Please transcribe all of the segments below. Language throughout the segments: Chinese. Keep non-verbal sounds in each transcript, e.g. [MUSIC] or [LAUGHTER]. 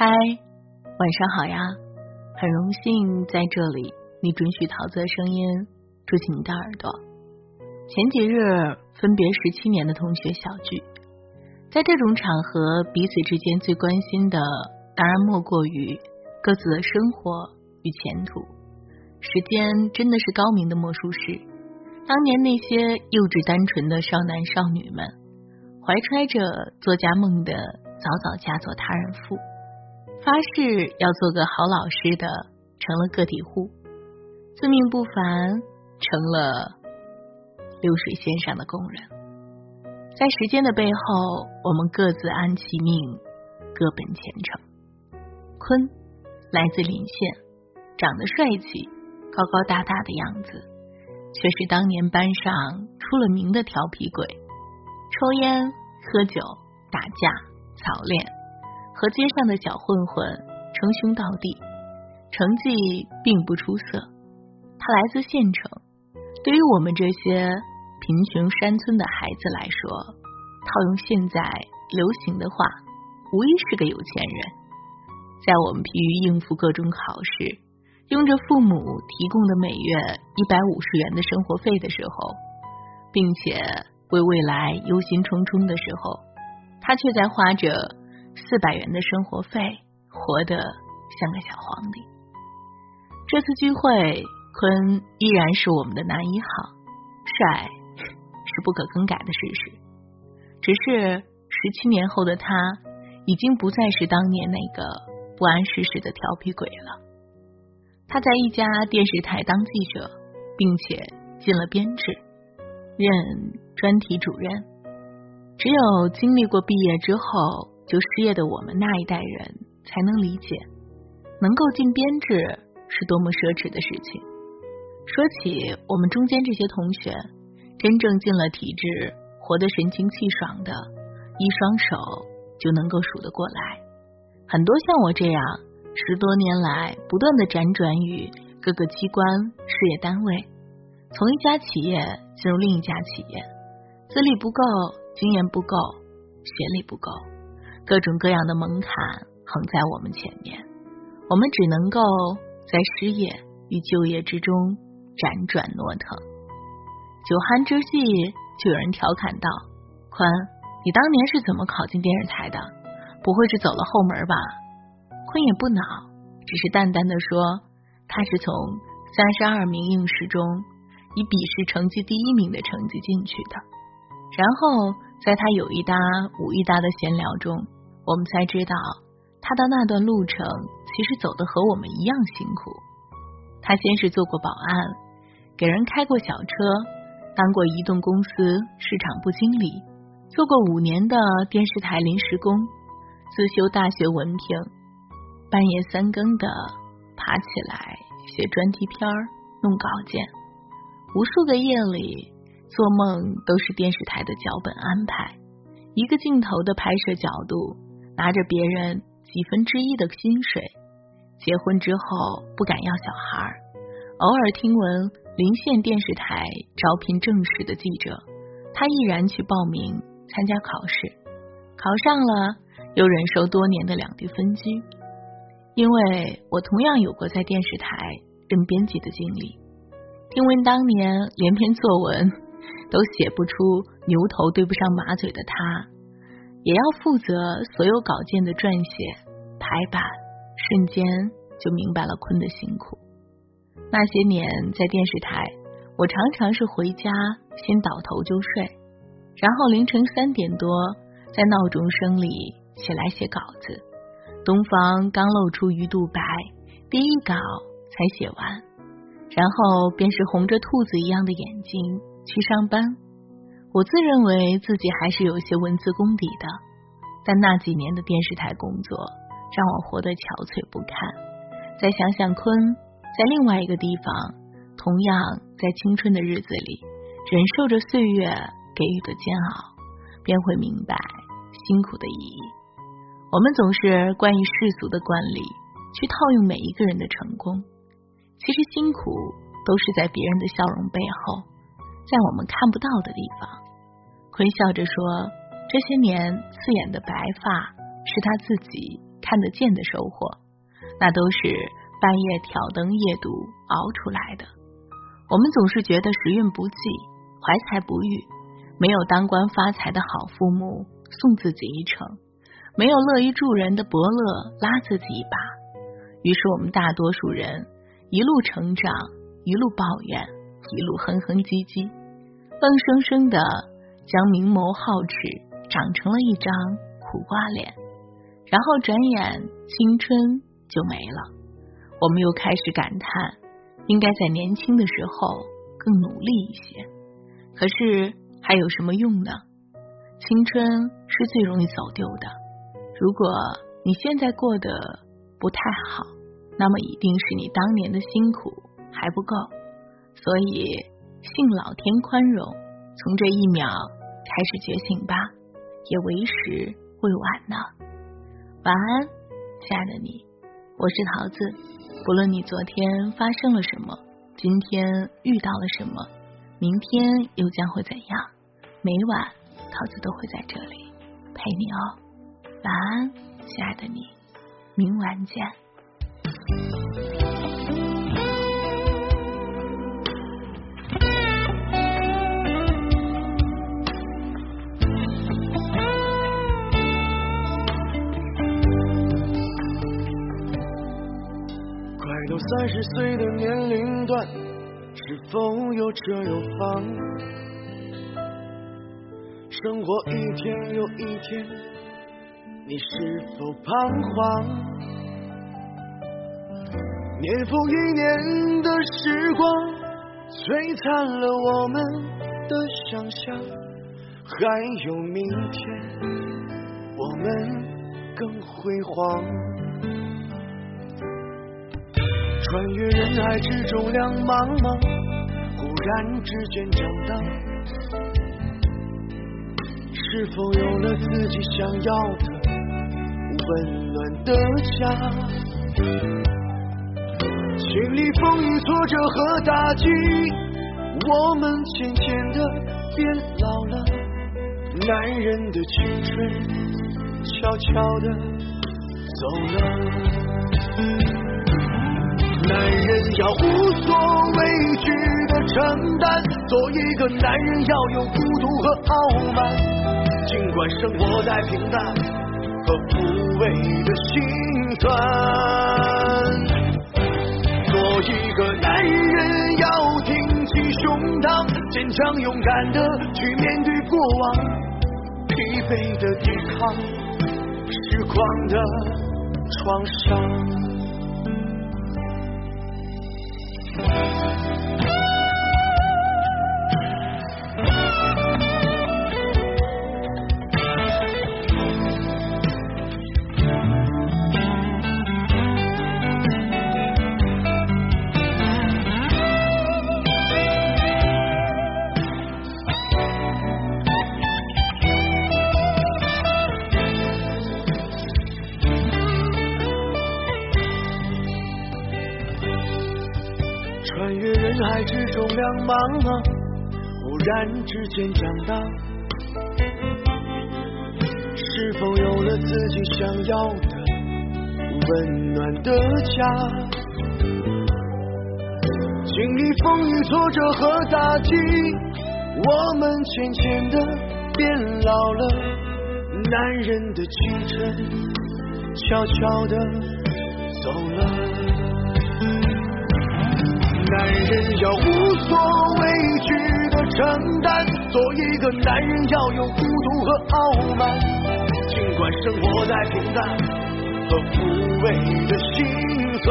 嗨，晚上好呀！很荣幸在这里，你准许桃子的声音住进你的耳朵。前几日分别十七年的同学小聚，在这种场合，彼此之间最关心的，当然莫过于各自的生活与前途。时间真的是高明的魔术师。当年那些幼稚单纯的少男少女们，怀揣着作家梦的，早早嫁作他人妇。发誓要做个好老师的，成了个体户；自命不凡，成了流水线上的工人。在时间的背后，我们各自安其命，各奔前程。坤来自临县，长得帅气，高高大大的样子，却是当年班上出了名的调皮鬼，抽烟、喝酒、打架、早恋。和街上的小混混称兄道弟，成绩并不出色。他来自县城，对于我们这些贫穷山村的孩子来说，套用现在流行的话，无疑是个有钱人。在我们疲于应付各种考试，用着父母提供的每月一百五十元的生活费的时候，并且为未来忧心忡忡的时候，他却在花着。四百元的生活费，活得像个小皇帝。这次聚会，坤依然是我们的男一号，帅是不可更改的事实。只是十七年后的他，已经不再是当年那个不谙世事的调皮鬼了。他在一家电视台当记者，并且进了编制，任专题主任。只有经历过毕业之后。就失业的我们那一代人才能理解，能够进编制是多么奢侈的事情。说起我们中间这些同学，真正进了体制、活得神清气爽的，一双手就能够数得过来。很多像我这样十多年来不断的辗转于各个机关、事业单位，从一家企业进入另一家企业，资历不够，经验不够，学历不够。各种各样的门槛横在我们前面，我们只能够在失业与就业之中辗转挪腾。酒酣之际，就有人调侃道：“宽，你当年是怎么考进电视台的？不会是走了后门吧？”坤也不恼，只是淡淡的说：“他是从三十二名应试中以笔试成绩第一名的成绩进去的。”然后在他有一搭无一搭的闲聊中。我们才知道，他的那段路程其实走的和我们一样辛苦。他先是做过保安，给人开过小车，当过移动公司市场部经理，做过五年的电视台临时工，自修大学文凭，半夜三更的爬起来写专题片儿弄稿件，无数个夜里做梦都是电视台的脚本安排，一个镜头的拍摄角度。拿着别人几分之一的薪水，结婚之后不敢要小孩，偶尔听闻临县电视台招聘正式的记者，他毅然去报名参加考试，考上了又忍受多年的两地分居。因为我同样有过在电视台任编辑的经历，听闻当年连篇作文 [LAUGHS] 都写不出牛头对不上马嘴的他。也要负责所有稿件的撰写、排版，瞬间就明白了坤的辛苦。那些年在电视台，我常常是回家先倒头就睡，然后凌晨三点多在闹钟声里起来写稿子。东方刚露出鱼肚白，第一稿才写完，然后便是红着兔子一样的眼睛去上班。我自认为自己还是有些文字功底的，但那几年的电视台工作让我活得憔悴不堪。再想想坤在另外一个地方，同样在青春的日子里忍受着岁月给予的煎熬，便会明白辛苦的意义。我们总是关于世俗的惯例去套用每一个人的成功，其实辛苦都是在别人的笑容背后。在我们看不到的地方，坤笑着说：“这些年刺眼的白发是他自己看得见的收获，那都是半夜挑灯夜读熬出来的。我们总是觉得时运不济，怀才不遇，没有当官发财的好父母送自己一程，没有乐于助人的伯乐拉自己一把。于是我们大多数人一路成长，一路抱怨，一路哼哼唧唧，硬生生的将明眸皓齿长成了一张苦瓜脸，然后转眼青春就没了。我们又开始感叹。应该在年轻的时候更努力一些，可是还有什么用呢？青春是最容易走丢的。如果你现在过得不太好，那么一定是你当年的辛苦还不够。所以，信老天宽容，从这一秒开始觉醒吧，也为时未晚呢。晚安，亲爱的你，我是桃子。不论你昨天发生了什么，今天遇到了什么，明天又将会怎样？每晚桃子都会在这里陪你哦。晚安，亲爱的你，明晚见。三十岁的年龄段，是否有车有房？生活一天又一天，你是否彷徨？年复一年的时光，摧残了我们的想象。还有明天，我们更辉煌。穿越人海之中两茫茫，忽然之间长大，是否有了自己想要的温暖的家？经历风雨挫折和打击，我们渐渐的变老了，男人的青春悄悄的走了。男人要无所畏惧的承担，做一个男人要有孤独和傲慢。尽管生活再平淡和无味的心酸，做一个男人要挺起胸膛，坚强勇敢的去面对过往，疲惫的抵抗时光的创伤。海之中两茫茫，忽然之间长大，是否有了自己想要的温暖的家？经历风雨挫折和打击，我们渐渐的变老了，男人的青春悄悄的走了。男人要无所畏惧的承担，做一个男人要有孤独和傲慢。尽管生活再平淡和无味的心酸，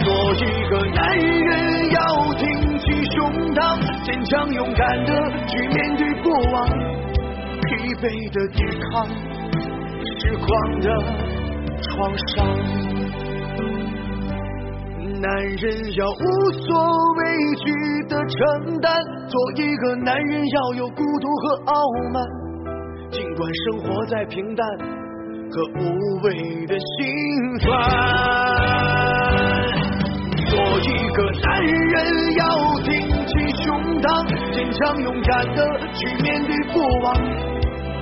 做一个男人要挺起胸膛，坚强勇敢的去面对过往，疲惫的抵抗时光的创伤。男人要无所畏惧的承担，做一个男人要有孤独和傲慢。尽管生活再平淡和无味的心酸，做一个男人要挺起胸膛，坚强勇敢的去面对过往，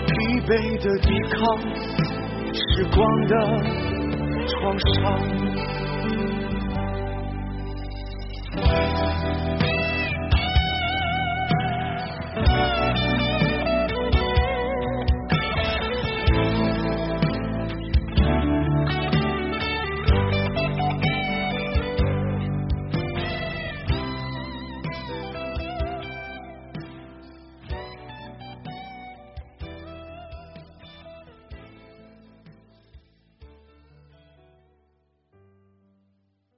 疲惫的抵抗。时光的创伤。Lord.